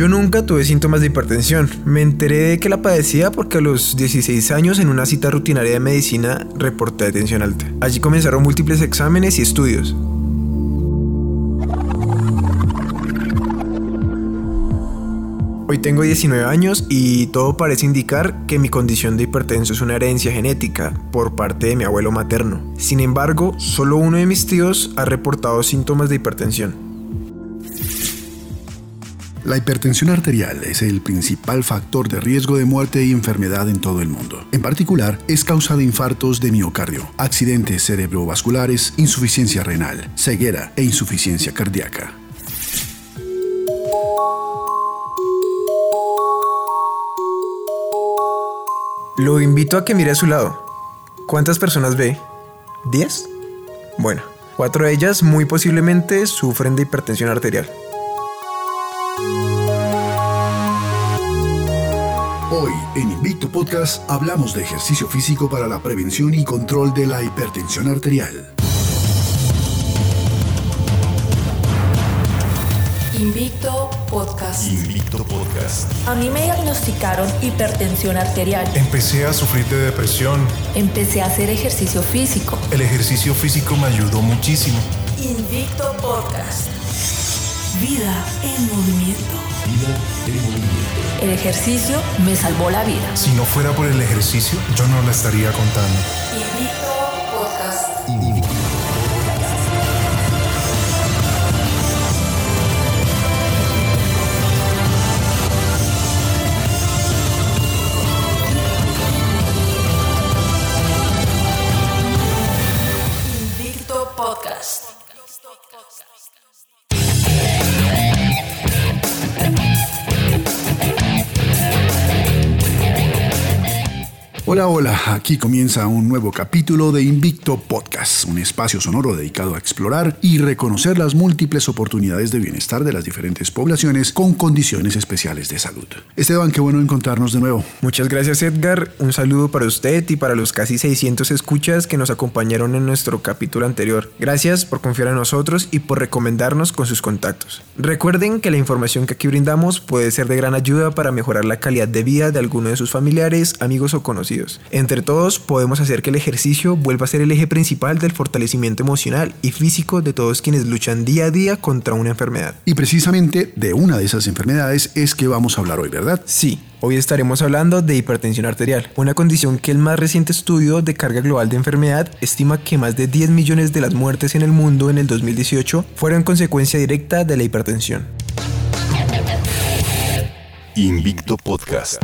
Yo nunca tuve síntomas de hipertensión. Me enteré de que la padecía porque a los 16 años en una cita rutinaria de medicina reporté tensión alta. Allí comenzaron múltiples exámenes y estudios. Hoy tengo 19 años y todo parece indicar que mi condición de hipertenso es una herencia genética por parte de mi abuelo materno. Sin embargo, solo uno de mis tíos ha reportado síntomas de hipertensión. La hipertensión arterial es el principal factor de riesgo de muerte y enfermedad en todo el mundo. En particular, es causa de infartos de miocardio, accidentes cerebrovasculares, insuficiencia renal, ceguera e insuficiencia cardíaca. Lo invito a que mire a su lado. ¿Cuántas personas ve? ¿10? Bueno, cuatro de ellas muy posiblemente sufren de hipertensión arterial. En Invicto Podcast hablamos de ejercicio físico para la prevención y control de la hipertensión arterial. Invicto Podcast. Invicto Podcast. A mí me diagnosticaron hipertensión arterial. Empecé a sufrir de depresión. Empecé a hacer ejercicio físico. El ejercicio físico me ayudó muchísimo. Invicto Podcast. Vida en movimiento. El ejercicio me salvó la vida. Si no fuera por el ejercicio, yo no la estaría contando. Hola, hola, aquí comienza un nuevo capítulo de Invicto Podcast, un espacio sonoro dedicado a explorar y reconocer las múltiples oportunidades de bienestar de las diferentes poblaciones con condiciones especiales de salud. Esteban, qué bueno encontrarnos de nuevo. Muchas gracias Edgar, un saludo para usted y para los casi 600 escuchas que nos acompañaron en nuestro capítulo anterior. Gracias por confiar en nosotros y por recomendarnos con sus contactos. Recuerden que la información que aquí brindamos puede ser de gran ayuda para mejorar la calidad de vida de alguno de sus familiares, amigos o conocidos. Entre todos podemos hacer que el ejercicio vuelva a ser el eje principal del fortalecimiento emocional y físico de todos quienes luchan día a día contra una enfermedad. Y precisamente de una de esas enfermedades es que vamos a hablar hoy, ¿verdad? Sí, hoy estaremos hablando de hipertensión arterial, una condición que el más reciente estudio de carga global de enfermedad estima que más de 10 millones de las muertes en el mundo en el 2018 fueron consecuencia directa de la hipertensión. Invicto Podcast.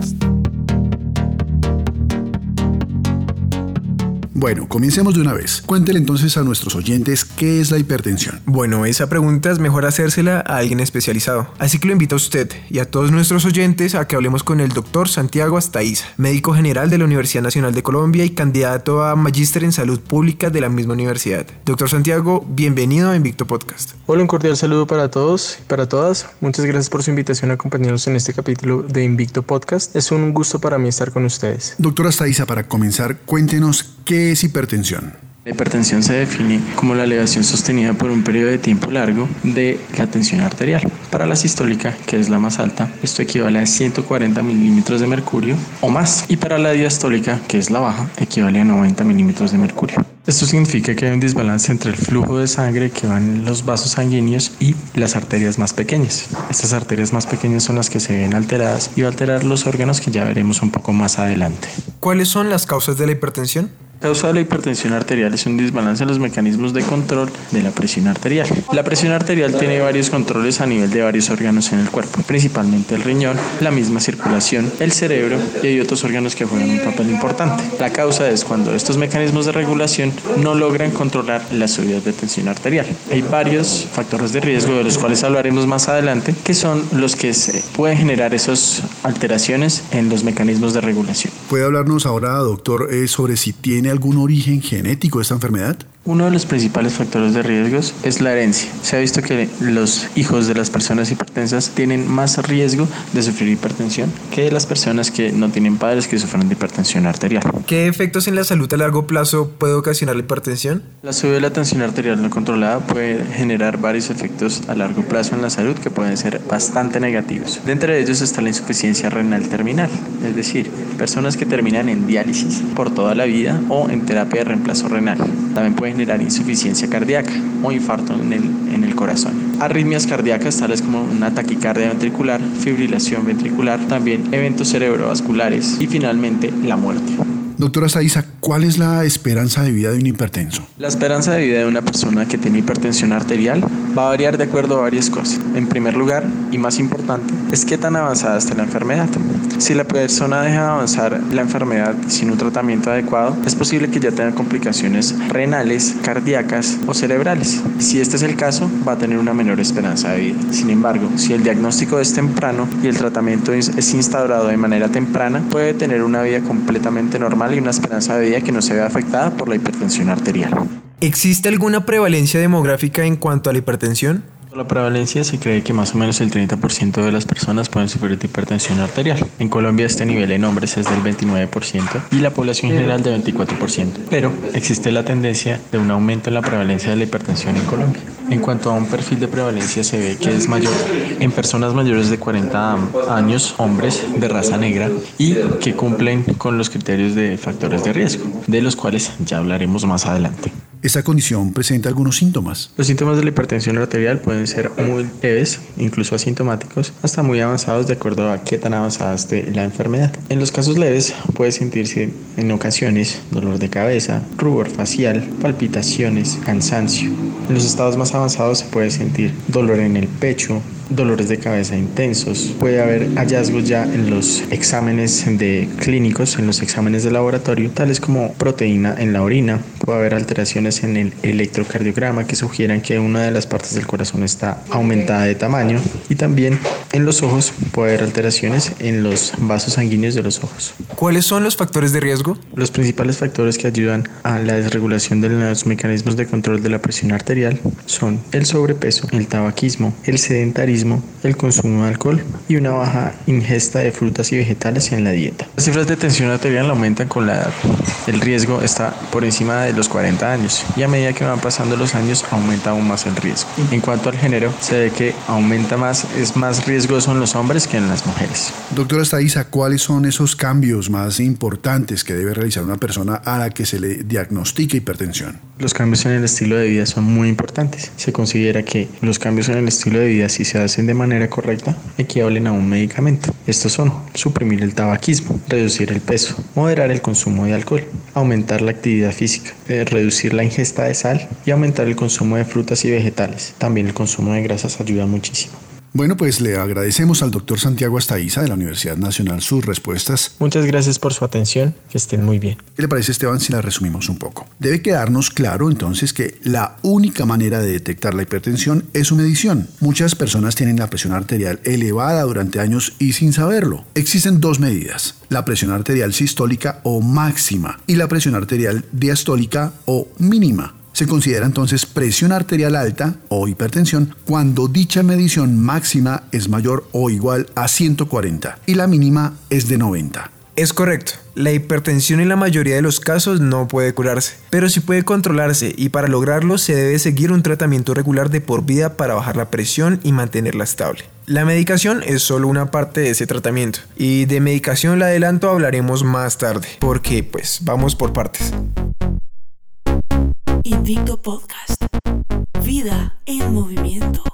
Bueno, comencemos de una vez. Cuéntele entonces a nuestros oyentes qué es la hipertensión. Bueno, esa pregunta es mejor hacérsela a alguien especializado. Así que lo invito a usted y a todos nuestros oyentes a que hablemos con el doctor Santiago Astaiza, médico general de la Universidad Nacional de Colombia y candidato a magíster en salud pública de la misma universidad. Doctor Santiago, bienvenido a Invicto Podcast. Hola, un cordial saludo para todos y para todas. Muchas gracias por su invitación a acompañarnos en este capítulo de Invicto Podcast. Es un gusto para mí estar con ustedes. Doctora Astaiza, para comenzar, cuéntenos qué es hipertensión. La hipertensión se define como la elevación sostenida por un periodo de tiempo largo de la tensión arterial. Para la sistólica, que es la más alta, esto equivale a 140 milímetros de mercurio o más. Y para la diastólica, que es la baja, equivale a 90 milímetros de mercurio. Esto significa que hay un desbalance entre el flujo de sangre que van en los vasos sanguíneos y las arterias más pequeñas. Estas arterias más pequeñas son las que se ven alteradas y va a alterar los órganos que ya veremos un poco más adelante. ¿Cuáles son las causas de la hipertensión? Causa de la hipertensión arterial es un desbalance en los mecanismos de control de la presión arterial. La presión arterial tiene varios controles a nivel de varios órganos en el cuerpo, principalmente el riñón, la misma circulación, el cerebro y hay otros órganos que juegan un papel importante. La causa es cuando estos mecanismos de regulación no logran controlar las subidas de tensión arterial. Hay varios factores de riesgo de los cuales hablaremos más adelante que son los que se pueden generar esas alteraciones en los mecanismos de regulación. ¿Puede hablarnos ahora, doctor, eh, sobre si tiene algún origen genético esta enfermedad? Uno de los principales factores de riesgos es la herencia. Se ha visto que los hijos de las personas hipertensas tienen más riesgo de sufrir hipertensión que las personas que no tienen padres que sufren de hipertensión arterial. ¿Qué efectos en la salud a largo plazo puede ocasionar la hipertensión? La subida de la tensión arterial no controlada puede generar varios efectos a largo plazo en la salud que pueden ser bastante negativos. De entre ellos está la insuficiencia renal terminal, es decir, personas que terminan en diálisis por toda la vida o en terapia de reemplazo renal. También pueden generar insuficiencia cardíaca o infarto en el, en el corazón. Arritmias cardíacas tales como una taquicardia ventricular, fibrilación ventricular, también eventos cerebrovasculares y finalmente la muerte. Doctora Saiza, ¿cuál es la esperanza de vida de un hipertenso? La esperanza de vida de una persona que tiene hipertensión arterial va a variar de acuerdo a varias cosas. En primer lugar, y más importante, es qué tan avanzada está la enfermedad. Si la persona deja de avanzar la enfermedad sin un tratamiento adecuado, es posible que ya tenga complicaciones renales, cardíacas o cerebrales. Si este es el caso, va a tener una menor esperanza de vida. Sin embargo, si el diagnóstico es temprano y el tratamiento es, instaurado de manera temprana, puede tener una vida completamente normal y una esperanza de vida que no se vea afectada por la hipertensión arterial. ¿Existe alguna prevalencia demográfica en cuanto a la hipertensión? La prevalencia se cree que más o menos el 30% de las personas pueden sufrir de hipertensión arterial. En Colombia este nivel en hombres es del 29% y la población general del 24%. Pero existe la tendencia de un aumento en la prevalencia de la hipertensión en Colombia. En cuanto a un perfil de prevalencia se ve que es mayor en personas mayores de 40 años, hombres de raza negra y que cumplen con los criterios de factores de riesgo, de los cuales ya hablaremos más adelante. Esta condición presenta algunos síntomas. Los síntomas de la hipertensión arterial pueden ser muy leves, incluso asintomáticos, hasta muy avanzados de acuerdo a qué tan avanzada esté la enfermedad. En los casos leves puede sentirse en ocasiones dolor de cabeza, rubor facial, palpitaciones, cansancio. En los estados más avanzados se puede sentir dolor en el pecho, dolores de cabeza intensos. Puede haber hallazgos ya en los exámenes de clínicos, en los exámenes de laboratorio, tales como proteína en la orina. Puede haber alteraciones en el electrocardiograma que sugieran que una de las partes del corazón está aumentada de tamaño. Y también en los ojos puede haber alteraciones en los vasos sanguíneos de los ojos. ¿Cuáles son los factores de riesgo? Los principales factores que ayudan a la desregulación de los mecanismos de control de la presión arterial son el sobrepeso, el tabaquismo, el sedentarismo, el consumo de alcohol y una baja ingesta de frutas y vegetales en la dieta. Las cifras de tensión arterial aumentan con la edad. El riesgo está por encima de los 40 años y a medida que van pasando los años aumenta aún más el riesgo. En cuanto al género, se ve que aumenta más, es más riesgoso en los hombres que en las mujeres. Doctora Staiza, ¿cuáles son esos cambios más importantes que debe realizar una persona a la que se le diagnostique hipertensión? Los cambios en el estilo de vida son muy importantes. Se considera que los cambios en el estilo de vida, si se hacen de manera correcta, equivalen a un medicamento. Estos son suprimir el tabaquismo, reducir el peso, moderar el consumo de alcohol, aumentar la actividad física, eh, reducir la ingesta de sal y aumentar el consumo de frutas y vegetales. También el consumo de grasas ayuda muchísimo. Bueno, pues le agradecemos al doctor Santiago Astaiza de la Universidad Nacional sus respuestas. Muchas gracias por su atención, que estén muy bien. ¿Qué le parece Esteban si la resumimos un poco? Debe quedarnos claro entonces que la única manera de detectar la hipertensión es su medición. Muchas personas tienen la presión arterial elevada durante años y sin saberlo. Existen dos medidas, la presión arterial sistólica o máxima y la presión arterial diastólica o mínima. Se considera entonces presión arterial alta o hipertensión cuando dicha medición máxima es mayor o igual a 140 y la mínima es de 90. Es correcto. La hipertensión en la mayoría de los casos no puede curarse, pero sí puede controlarse y para lograrlo se debe seguir un tratamiento regular de por vida para bajar la presión y mantenerla estable. La medicación es solo una parte de ese tratamiento y de medicación la adelanto hablaremos más tarde, porque pues vamos por partes. Invicto Podcast. Vida en movimiento.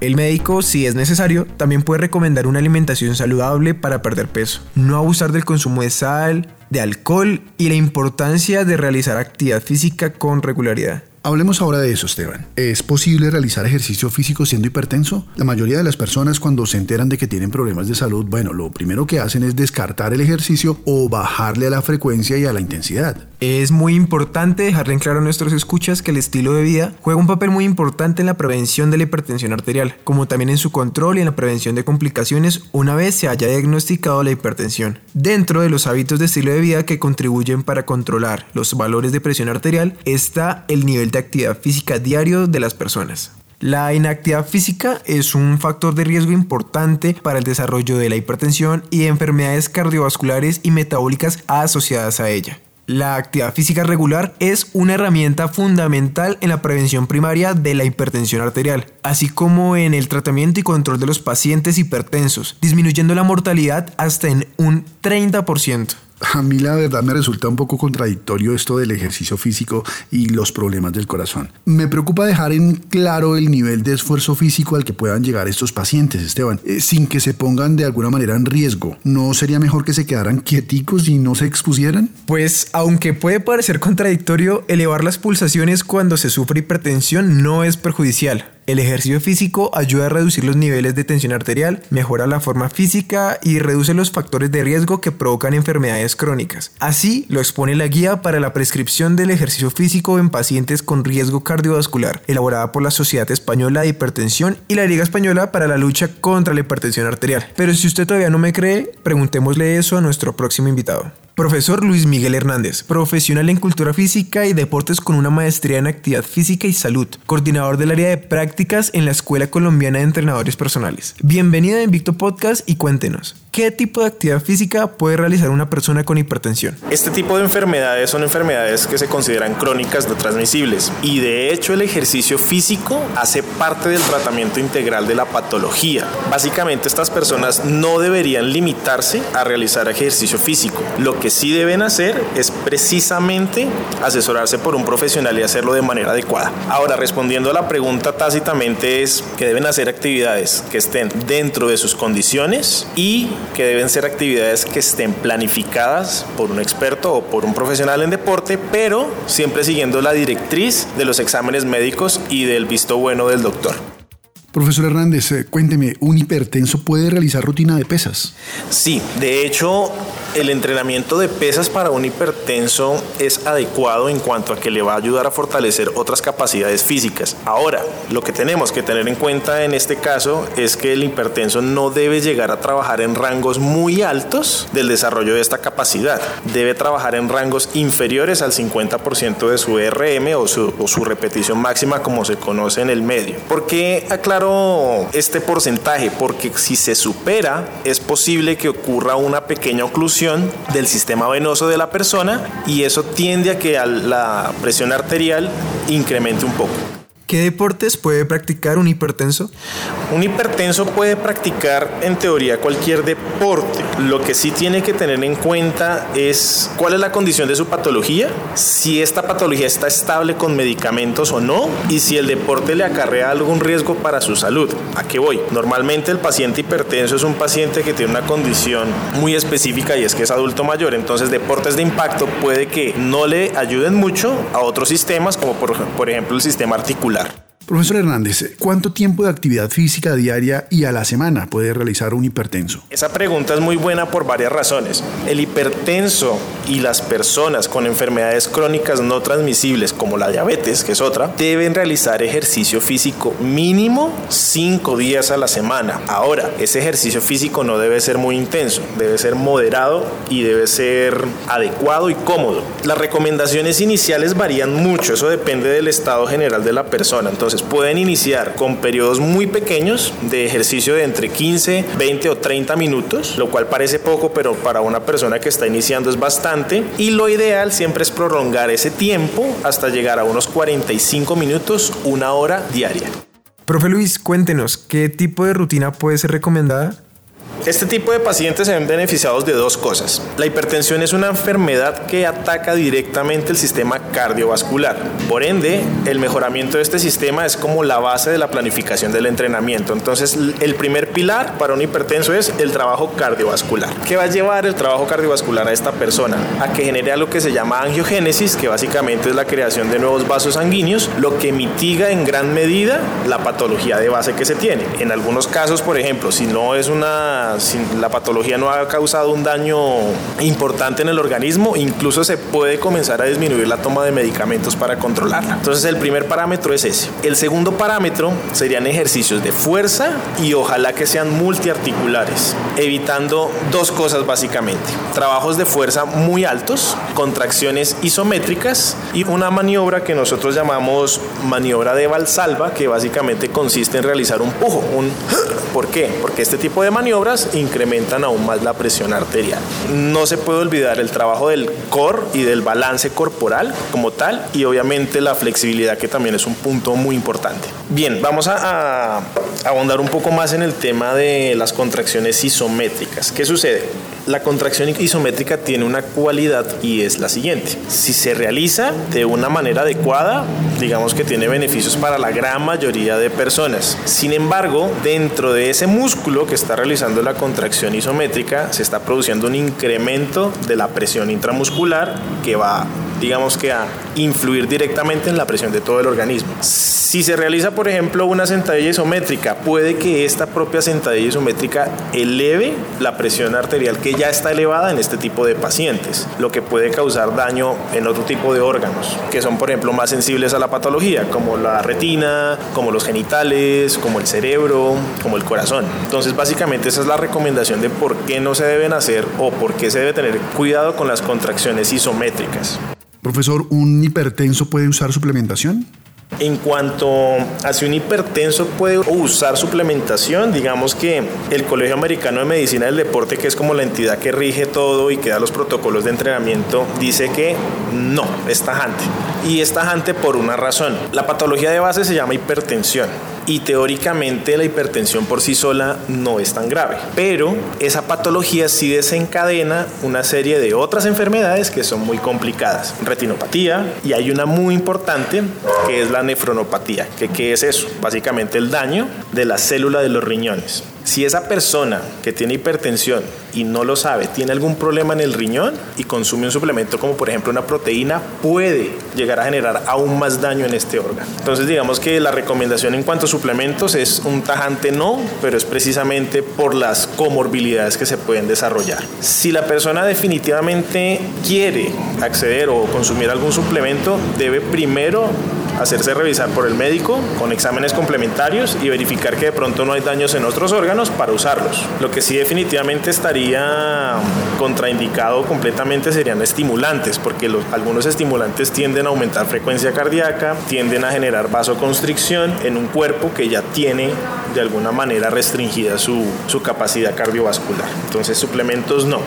El médico, si es necesario, también puede recomendar una alimentación saludable para perder peso, no abusar del consumo de sal, de alcohol y la importancia de realizar actividad física con regularidad. Hablemos ahora de eso, Esteban. ¿Es posible realizar ejercicio físico siendo hipertenso? La mayoría de las personas cuando se enteran de que tienen problemas de salud, bueno, lo primero que hacen es descartar el ejercicio o bajarle a la frecuencia y a la intensidad. Es muy importante dejarle en claro a nuestros escuchas que el estilo de vida juega un papel muy importante en la prevención de la hipertensión arterial, como también en su control y en la prevención de complicaciones una vez se haya diagnosticado la hipertensión. Dentro de los hábitos de estilo de vida que contribuyen para controlar los valores de presión arterial está el nivel de actividad física diario de las personas. La inactividad física es un factor de riesgo importante para el desarrollo de la hipertensión y enfermedades cardiovasculares y metabólicas asociadas a ella. La actividad física regular es una herramienta fundamental en la prevención primaria de la hipertensión arterial, así como en el tratamiento y control de los pacientes hipertensos, disminuyendo la mortalidad hasta en un 30%. A mí la verdad me resulta un poco contradictorio esto del ejercicio físico y los problemas del corazón. Me preocupa dejar en claro el nivel de esfuerzo físico al que puedan llegar estos pacientes, Esteban, eh, sin que se pongan de alguna manera en riesgo. ¿No sería mejor que se quedaran quieticos y no se expusieran? Pues aunque puede parecer contradictorio, elevar las pulsaciones cuando se sufre hipertensión no es perjudicial. El ejercicio físico ayuda a reducir los niveles de tensión arterial, mejora la forma física y reduce los factores de riesgo que provocan enfermedades crónicas. Así lo expone la guía para la prescripción del ejercicio físico en pacientes con riesgo cardiovascular, elaborada por la Sociedad Española de Hipertensión y la Liga Española para la lucha contra la hipertensión arterial. Pero si usted todavía no me cree, preguntémosle eso a nuestro próximo invitado. Profesor Luis Miguel Hernández, profesional en cultura física y deportes con una maestría en actividad física y salud, coordinador del área de prácticas en la Escuela Colombiana de Entrenadores Personales. Bienvenido a Invicto Podcast y cuéntenos, ¿qué tipo de actividad física puede realizar una persona con hipertensión? Este tipo de enfermedades son enfermedades que se consideran crónicas no transmisibles y de hecho el ejercicio físico hace parte del tratamiento integral de la patología. Básicamente estas personas no deberían limitarse a realizar ejercicio físico. Lo que sí deben hacer es precisamente asesorarse por un profesional y hacerlo de manera adecuada. Ahora, respondiendo a la pregunta tácitamente es que deben hacer actividades que estén dentro de sus condiciones y que deben ser actividades que estén planificadas por un experto o por un profesional en deporte, pero siempre siguiendo la directriz de los exámenes médicos y del visto bueno del doctor. Profesor Hernández, eh, cuénteme, ¿un hipertenso puede realizar rutina de pesas? Sí, de hecho, el entrenamiento de pesas para un hipertenso es adecuado en cuanto a que le va a ayudar a fortalecer otras capacidades físicas. Ahora, lo que tenemos que tener en cuenta en este caso es que el hipertenso no debe llegar a trabajar en rangos muy altos del desarrollo de esta capacidad. Debe trabajar en rangos inferiores al 50% de su RM o su, o su repetición máxima como se conoce en el medio. ¿Por qué aclaro este porcentaje? Porque si se supera, es posible que ocurra una pequeña oclusión del sistema venoso de la persona y eso tiende a que la presión arterial incremente un poco. ¿Qué deportes puede practicar un hipertenso? Un hipertenso puede practicar en teoría cualquier deporte. Lo que sí tiene que tener en cuenta es cuál es la condición de su patología, si esta patología está estable con medicamentos o no y si el deporte le acarrea algún riesgo para su salud. ¿A qué voy? Normalmente el paciente hipertenso es un paciente que tiene una condición muy específica y es que es adulto mayor. Entonces deportes de impacto puede que no le ayuden mucho a otros sistemas como por, por ejemplo el sistema articular. Profesor Hernández, ¿cuánto tiempo de actividad física diaria y a la semana puede realizar un hipertenso? Esa pregunta es muy buena por varias razones. El hipertenso y las personas con enfermedades crónicas no transmisibles como la diabetes, que es otra, deben realizar ejercicio físico mínimo cinco días a la semana. Ahora, ese ejercicio físico no debe ser muy intenso, debe ser moderado y debe ser adecuado y cómodo. Las recomendaciones iniciales varían mucho, eso depende del estado general de la persona. Entonces, pueden iniciar con periodos muy pequeños de ejercicio de entre 15, 20 o 30 minutos, lo cual parece poco, pero para una persona que está iniciando es bastante. Y lo ideal siempre es prolongar ese tiempo hasta llegar a unos 45 minutos, una hora diaria. Profe Luis, cuéntenos, ¿qué tipo de rutina puede ser recomendada? Este tipo de pacientes se ven beneficiados de dos cosas. La hipertensión es una enfermedad que ataca directamente el sistema cardiovascular. Por ende, el mejoramiento de este sistema es como la base de la planificación del entrenamiento. Entonces, el primer pilar para un hipertenso es el trabajo cardiovascular. ¿Qué va a llevar el trabajo cardiovascular a esta persona? A que genere algo que se llama angiogénesis, que básicamente es la creación de nuevos vasos sanguíneos, lo que mitiga en gran medida la patología de base que se tiene. En algunos casos, por ejemplo, si no es una, si la patología no ha causado un daño importante en el organismo, incluso se puede comenzar a disminuir la toma de medicamentos para controlarla. Entonces el primer parámetro es ese. El segundo parámetro serían ejercicios de fuerza y ojalá que sean multiarticulares, evitando dos cosas básicamente. Trabajos de fuerza muy altos, contracciones isométricas y una maniobra que nosotros llamamos maniobra de Valsalva, que básicamente consiste en realizar un pujo, un ¿Por qué? Porque este tipo de maniobras incrementan aún más la presión arterial. No se puede olvidar el trabajo del core y del balance corporal como tal y obviamente la flexibilidad que también es un punto muy importante. Bien, vamos a, a ahondar un poco más en el tema de las contracciones isométricas. ¿Qué sucede? La contracción isométrica tiene una cualidad y es la siguiente. Si se realiza de una manera adecuada, digamos que tiene beneficios para la gran mayoría de personas. Sin embargo, dentro de ese músculo que está realizando la contracción isométrica, se está produciendo un incremento de la presión intramuscular que va digamos que a influir directamente en la presión de todo el organismo. Si se realiza, por ejemplo, una sentadilla isométrica, puede que esta propia sentadilla isométrica eleve la presión arterial que ya está elevada en este tipo de pacientes, lo que puede causar daño en otro tipo de órganos, que son, por ejemplo, más sensibles a la patología, como la retina, como los genitales, como el cerebro, como el corazón. Entonces, básicamente esa es la recomendación de por qué no se deben hacer o por qué se debe tener cuidado con las contracciones isométricas. Profesor, ¿un hipertenso puede usar suplementación? En cuanto a si un hipertenso puede usar suplementación, digamos que el Colegio Americano de Medicina del Deporte, que es como la entidad que rige todo y que da los protocolos de entrenamiento, dice que no, es tajante. Y es tajante por una razón. La patología de base se llama hipertensión y teóricamente la hipertensión por sí sola no es tan grave. Pero esa patología sí desencadena una serie de otras enfermedades que son muy complicadas. Retinopatía y hay una muy importante que es la nefronopatía. ¿Qué, qué es eso? Básicamente el daño de la célula de los riñones. Si esa persona que tiene hipertensión y no lo sabe, tiene algún problema en el riñón y consume un suplemento como por ejemplo una proteína, puede llegar a generar aún más daño en este órgano. Entonces digamos que la recomendación en cuanto a suplementos es un tajante no, pero es precisamente por las comorbilidades que se pueden desarrollar. Si la persona definitivamente quiere acceder o consumir algún suplemento, debe primero hacerse revisar por el médico con exámenes complementarios y verificar que de pronto no hay daños en otros órganos para usarlos. Lo que sí definitivamente estaría contraindicado completamente serían estimulantes, porque los, algunos estimulantes tienden a aumentar frecuencia cardíaca, tienden a generar vasoconstricción en un cuerpo que ya tiene de alguna manera restringida su, su capacidad cardiovascular. Entonces suplementos no.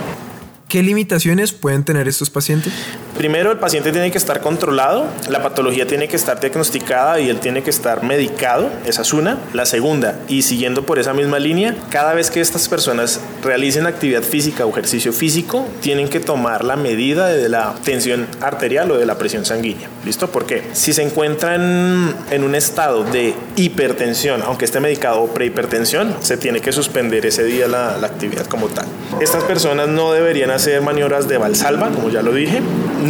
¿Qué limitaciones pueden tener estos pacientes? Primero, el paciente tiene que estar controlado, la patología tiene que estar diagnosticada y él tiene que estar medicado, esa es una. La segunda, y siguiendo por esa misma línea, cada vez que estas personas realicen actividad física o ejercicio físico, tienen que tomar la medida de la tensión arterial o de la presión sanguínea. ¿Listo? ¿Por qué? Si se encuentran en un estado de hipertensión, aunque esté medicado o prehipertensión, se tiene que suspender ese día la, la actividad como tal. Estas personas no deberían hacer maniobras de valsalva, como ya lo dije.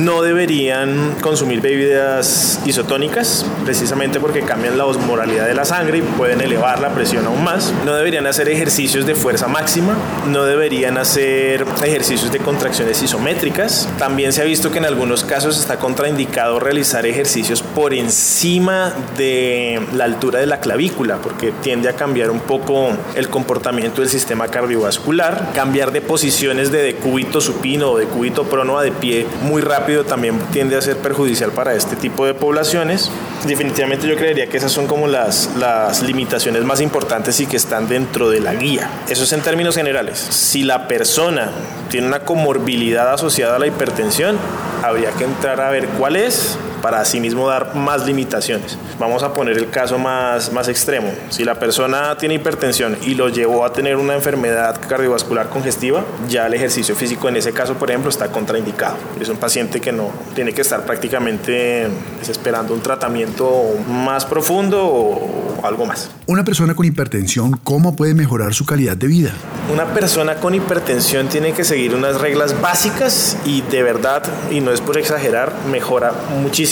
No deberían consumir bebidas isotónicas, precisamente porque cambian la osmoralidad de la sangre y pueden elevar la presión aún más. No deberían hacer ejercicios de fuerza máxima. No deberían hacer ejercicios de contracciones isométricas. También se ha visto que en algunos casos está contraindicado realizar ejercicios por encima de la altura de la clavícula, porque tiende a cambiar un poco el comportamiento del sistema cardiovascular. Cambiar de posiciones de decúbito supino o de cúbito prono a de pie muy rápido también tiende a ser perjudicial para este tipo de poblaciones. Definitivamente yo creería que esas son como las, las limitaciones más importantes y que están dentro de la guía. Eso es en términos generales. Si la persona tiene una comorbilidad asociada a la hipertensión, habría que entrar a ver cuál es para asimismo dar más limitaciones. Vamos a poner el caso más, más extremo. Si la persona tiene hipertensión y lo llevó a tener una enfermedad cardiovascular congestiva, ya el ejercicio físico en ese caso, por ejemplo, está contraindicado. Es un paciente que no tiene que estar prácticamente esperando un tratamiento más profundo o algo más. Una persona con hipertensión, ¿cómo puede mejorar su calidad de vida? Una persona con hipertensión tiene que seguir unas reglas básicas y de verdad, y no es por exagerar, mejora muchísimo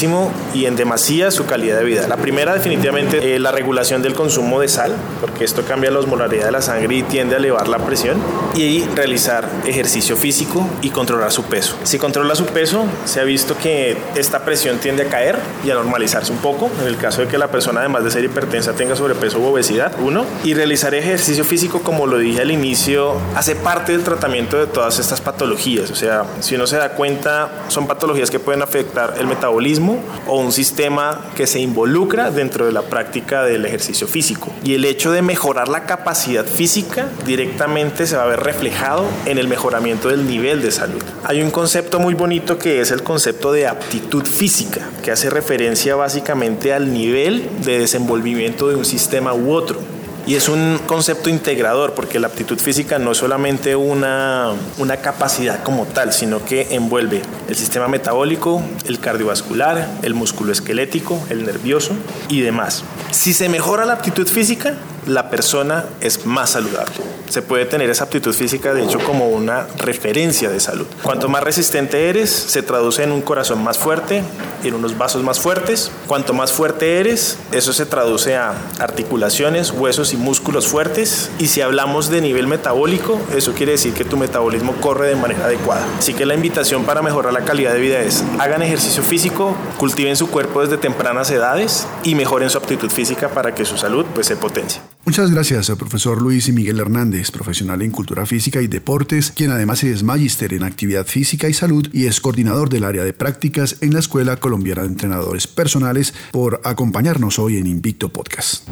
y en demasía su calidad de vida. La primera definitivamente eh, la regulación del consumo de sal, porque esto cambia la osmolaridad de la sangre y tiende a elevar la presión, y realizar ejercicio físico y controlar su peso. Si controla su peso, se ha visto que esta presión tiende a caer y a normalizarse un poco, en el caso de que la persona además de ser hipertensa tenga sobrepeso u obesidad, uno, y realizar ejercicio físico, como lo dije al inicio, hace parte del tratamiento de todas estas patologías, o sea, si uno se da cuenta, son patologías que pueden afectar el metabolismo o un sistema que se involucra dentro de la práctica del ejercicio físico. Y el hecho de mejorar la capacidad física directamente se va a ver reflejado en el mejoramiento del nivel de salud. Hay un concepto muy bonito que es el concepto de aptitud física, que hace referencia básicamente al nivel de desenvolvimiento de un sistema u otro. Y es un concepto integrador porque la aptitud física no es solamente una, una capacidad como tal, sino que envuelve el sistema metabólico, el cardiovascular, el músculo esquelético, el nervioso y demás. Si se mejora la aptitud física, la persona es más saludable. Se puede tener esa aptitud física, de hecho, como una referencia de salud. Cuanto más resistente eres, se traduce en un corazón más fuerte, en unos vasos más fuertes. Cuanto más fuerte eres, eso se traduce a articulaciones, huesos y músculos fuertes. Y si hablamos de nivel metabólico, eso quiere decir que tu metabolismo corre de manera adecuada. Así que la invitación para mejorar la calidad de vida es hagan ejercicio físico, cultiven su cuerpo desde tempranas edades y mejoren su aptitud física para que su salud pues, se potencie. Muchas gracias al profesor Luis y Miguel Hernández, profesional en cultura física y deportes, quien además es magíster en actividad física y salud y es coordinador del área de prácticas en la Escuela Colombiana de Entrenadores Personales, por acompañarnos hoy en Invicto Podcast.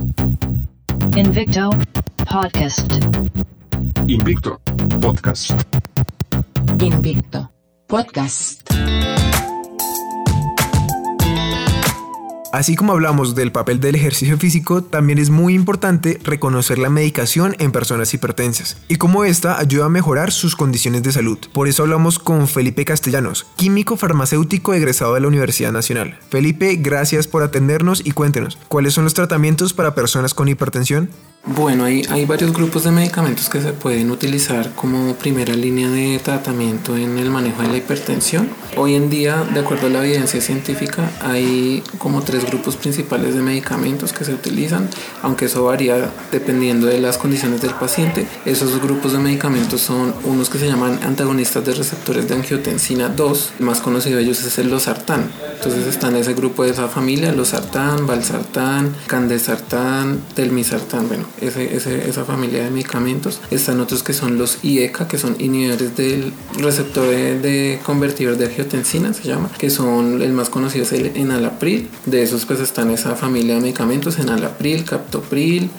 Invicto Podcast. Invicto Podcast. Invicto Podcast. Así como hablamos del papel del ejercicio físico, también es muy importante reconocer la medicación en personas hipertensas y cómo esta ayuda a mejorar sus condiciones de salud. Por eso hablamos con Felipe Castellanos, químico farmacéutico egresado de la Universidad Nacional. Felipe, gracias por atendernos y cuéntenos, ¿cuáles son los tratamientos para personas con hipertensión? Bueno, hay, hay varios grupos de medicamentos que se pueden utilizar como primera línea de tratamiento en el manejo de la hipertensión. Hoy en día, de acuerdo a la evidencia científica, hay como tres grupos principales de medicamentos que se utilizan, aunque eso varía dependiendo de las condiciones del paciente. Esos grupos de medicamentos son unos que se llaman antagonistas de receptores de angiotensina 2, el más conocido de ellos es el losartán. Entonces están ese grupo de esa familia, losartán, valsartán, candesartán, telmisartán, bueno, ese, esa familia de medicamentos. Están otros que son los IECA, que son inhibidores del receptor de, de convertidor de angiotensina, se llama, que son el más conocido es el enalapril. De esos pues están esa familia de medicamentos, enalapril, captopril,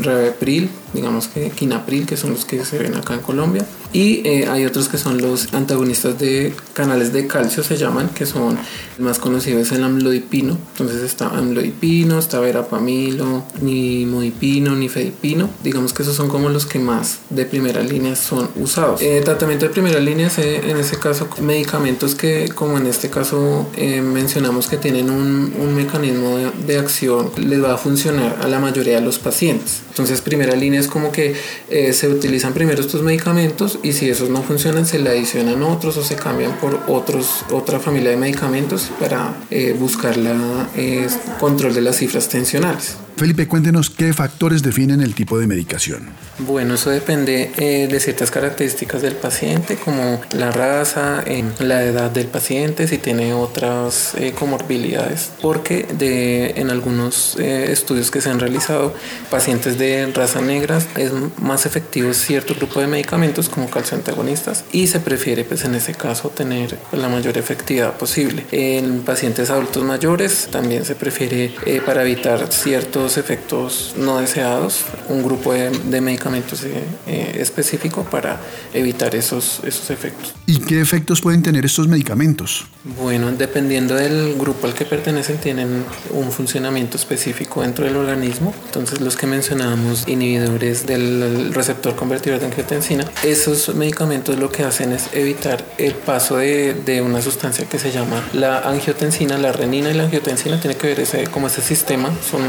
Revepril, digamos que Quinapril, que son los que se ven acá en Colombia. Y eh, hay otros que son los antagonistas de canales de calcio, se llaman, que son más conocido es el amlodipino. Entonces está amlodipino, está verapamilo, ni modipino, ni fedipino. Digamos que esos son como los que más de primera línea son usados. Eh, tratamiento de primera línea es eh, en este caso medicamentos que, como en este caso eh, mencionamos que tienen un, un mecanismo de, de acción, les va a funcionar a la mayoría de los pacientes. Entonces, primera línea es como que eh, se utilizan primero estos medicamentos y si esos no funcionan, se le adicionan otros o se cambian por otros, otra familia de medicamentos para eh, buscar la eh, control de las cifras tensionales. Felipe, cuéntenos qué factores definen el tipo de medicación. Bueno, eso depende eh, de ciertas características del paciente, como la raza, eh, la edad del paciente, si tiene otras eh, comorbilidades, porque de, en algunos estudios que se han realizado, pacientes pacientes de raza negra es más efectivo cierto grupo de medicamentos como calcio antagonistas y se prefiere pues en ese caso tener la mayor efectividad posible. En pacientes adultos mayores también se prefiere eh, para evitar ciertos efectos no deseados un grupo de, de medicamentos eh, eh, específico para evitar esos, esos efectos. ¿Y qué efectos pueden tener estos medicamentos? Bueno, dependiendo del grupo al que pertenecen, tienen un funcionamiento específico dentro del organismo. Entonces, los que mencionábamos, inhibidores del receptor convertidor de angiotensina, esos medicamentos lo que hacen es evitar el paso de, de una sustancia que se llama la angiotensina, la renina y la angiotensina, tiene que ver ese, como ese sistema, son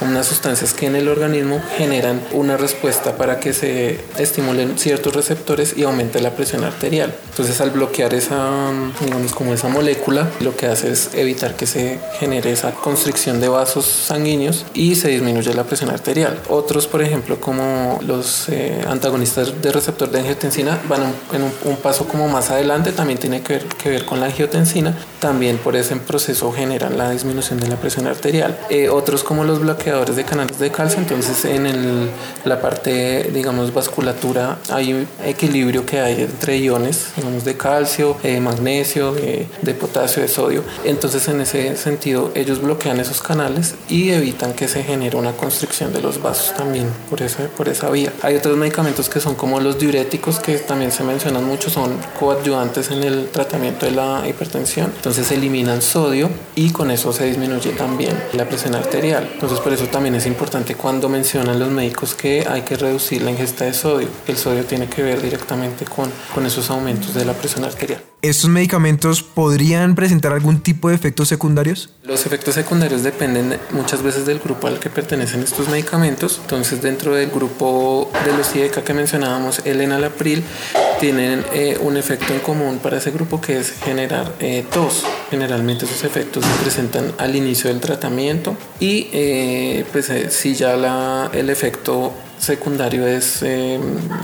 unas sustancias que en el organismo generan una respuesta para que se estimulen ciertos receptores y aumente la presión arterial. Entonces al bloquear esa, digamos como esa molécula, lo que hace es evitar que se genere esa constricción de vasos sanguíneos y se disminuye la presión arterial. Otros, por ejemplo, como los eh, antagonistas de receptor de angiotensina, van en un, paso como más adelante, también tiene que ver con la angiotensina, también por ese proceso generan la disminución de la presión arterial. Eh, otros como los bloqueadores de canales de calcio, entonces en el, la parte, digamos, vasculatura hay equilibrio que hay entre iones, digamos, de calcio, eh, magnesio, eh, de potasio, de sodio. Entonces en ese sentido ellos bloquean esos canales y evitan que se genere una constricción de los vasos también por esa, por esa vía. Hay otros medicamentos que son como los diuréticos que también se mencionan mucho, son coadyuvantes en el tratamiento de la hipertensión. Eliminan sodio y con eso se disminuye también la presión arterial. Entonces por eso también es importante cuando mencionan los médicos que hay que reducir la ingesta de sodio. El sodio tiene que ver directamente con, con esos aumentos de la presión arterial. ¿Estos medicamentos podrían presentar algún tipo de efectos secundarios? Los efectos secundarios dependen muchas veces del grupo al que pertenecen estos medicamentos. Entonces, dentro del grupo de los IECA que mencionábamos, el enalapril, tienen eh, un efecto en común para ese grupo que es generar eh, tos. Generalmente esos efectos se presentan al inicio del tratamiento y eh, pues si ya la, el efecto secundario es, eh,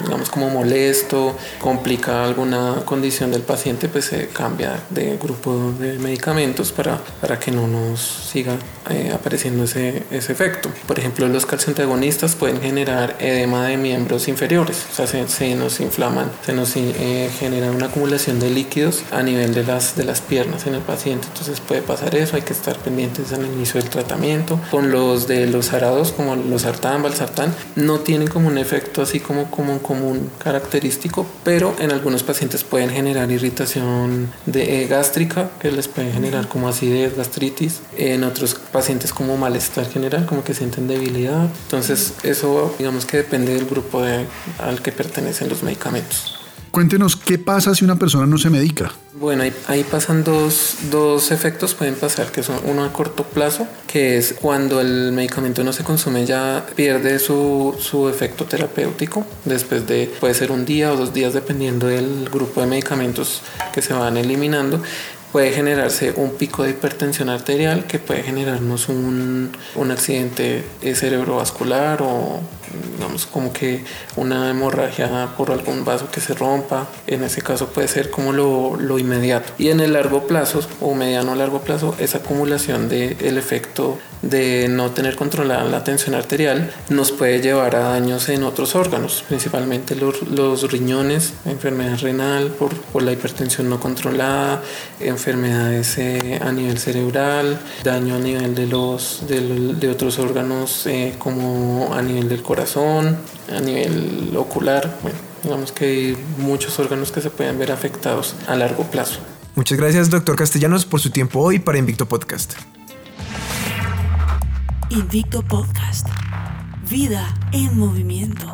digamos, como molesto, complica alguna condición del paciente, pues se cambia de grupo de medicamentos para, para que no nos siga eh, apareciendo ese, ese efecto. Por ejemplo, los calcioantagonistas pueden generar edema de miembros inferiores, o sea, se, se nos inflaman, se nos eh, genera una acumulación de líquidos a nivel de las, de las piernas en el paciente, entonces puede pasar eso, hay que estar pendientes al inicio del tratamiento. Con los de los arados, como los sartán, valsartán, no tienen como un efecto así como, como un común característico, pero en algunos pacientes pueden generar irritación de, eh, gástrica, que les puede generar como acidez, gastritis. En otros pacientes como malestar general, como que sienten debilidad. Entonces eso digamos que depende del grupo al que pertenecen los medicamentos. Cuéntenos qué pasa si una persona no se medica. Bueno, ahí, pasan dos, dos efectos, pueden pasar, que son uno a corto plazo, que es cuando el medicamento no se consume ya pierde su, su efecto terapéutico, después de, puede ser un día o dos días dependiendo del grupo de medicamentos que se van eliminando, puede generarse un pico de hipertensión arterial que puede generarnos un, un accidente cerebrovascular o digamos como que una hemorragia por algún vaso que se rompa. En ese caso puede ser como lo, lo inmediato. Y en el largo plazo o mediano largo plazo esa acumulación del el efecto de no tener controlada la tensión arterial nos puede llevar a daños en otros órganos principalmente los, los riñones enfermedad renal por, por la hipertensión no controlada enfermedades eh, a nivel cerebral daño a nivel de los de, de otros órganos eh, como a nivel del corazón corazón, a nivel ocular, bueno, digamos que hay muchos órganos que se pueden ver afectados a largo plazo. Muchas gracias, doctor Castellanos, por su tiempo hoy para Invicto Podcast. Invicto Podcast. Vida en movimiento.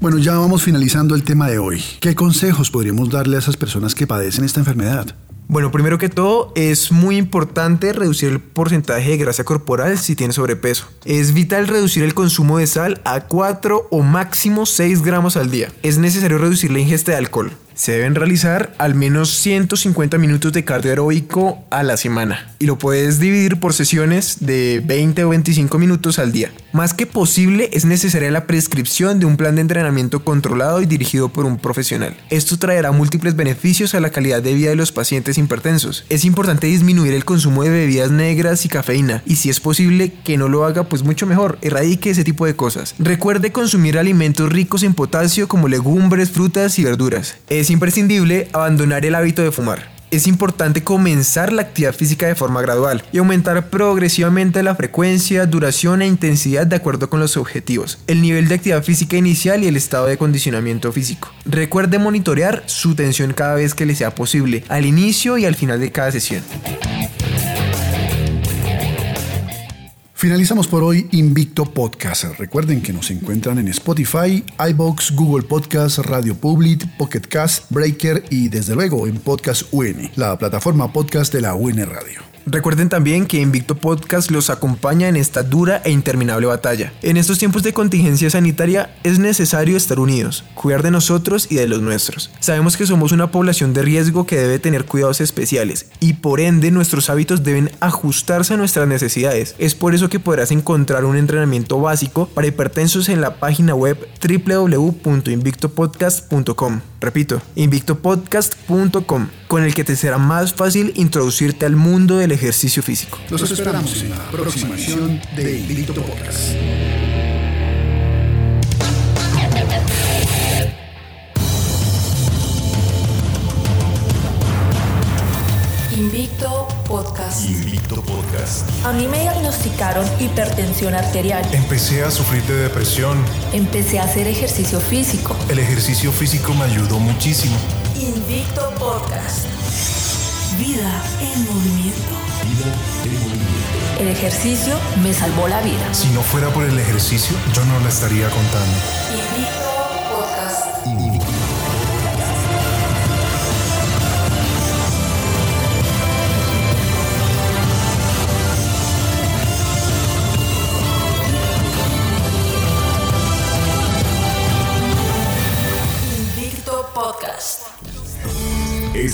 Bueno, ya vamos finalizando el tema de hoy. ¿Qué consejos podríamos darle a esas personas que padecen esta enfermedad? Bueno, primero que todo, es muy importante reducir el porcentaje de grasa corporal si tiene sobrepeso. Es vital reducir el consumo de sal a 4 o máximo 6 gramos al día. Es necesario reducir la ingesta de alcohol. Se deben realizar al menos 150 minutos de cardio aeróbico a la semana y lo puedes dividir por sesiones de 20 o 25 minutos al día. Más que posible es necesaria la prescripción de un plan de entrenamiento controlado y dirigido por un profesional. Esto traerá múltiples beneficios a la calidad de vida de los pacientes hipertensos. Es importante disminuir el consumo de bebidas negras y cafeína y si es posible que no lo haga pues mucho mejor, erradique ese tipo de cosas. Recuerde consumir alimentos ricos en potasio como legumbres, frutas y verduras. Es imprescindible abandonar el hábito de fumar es importante comenzar la actividad física de forma gradual y aumentar progresivamente la frecuencia, duración e intensidad de acuerdo con los objetivos, el nivel de actividad física inicial y el estado de condicionamiento físico. Recuerde monitorear su tensión cada vez que le sea posible, al inicio y al final de cada sesión. Finalizamos por hoy Invicto Podcast. Recuerden que nos encuentran en Spotify, iBox, Google Podcast, Radio Public, Pocket Cast, Breaker y desde luego en Podcast UN, la plataforma podcast de la UN Radio. Recuerden también que Invicto Podcast los acompaña en esta dura e interminable batalla. En estos tiempos de contingencia sanitaria es necesario estar unidos, cuidar de nosotros y de los nuestros. Sabemos que somos una población de riesgo que debe tener cuidados especiales y por ende nuestros hábitos deben ajustarse a nuestras necesidades. Es por eso que podrás encontrar un entrenamiento básico para hipertensos en la página web www.invictopodcast.com. Repito, invictopodcast.com, con el que te será más fácil introducirte al mundo del físico. Los esperamos en la próxima edición de Invicto Podcast. Invicto Podcast. Invicto Podcast. A mí me diagnosticaron hipertensión arterial. Empecé a sufrir de depresión. Empecé a hacer ejercicio físico. El ejercicio físico me ayudó muchísimo. Invicto Podcast. Vida en movimiento. El ejercicio me salvó la vida. Si no fuera por el ejercicio, yo no la estaría contando.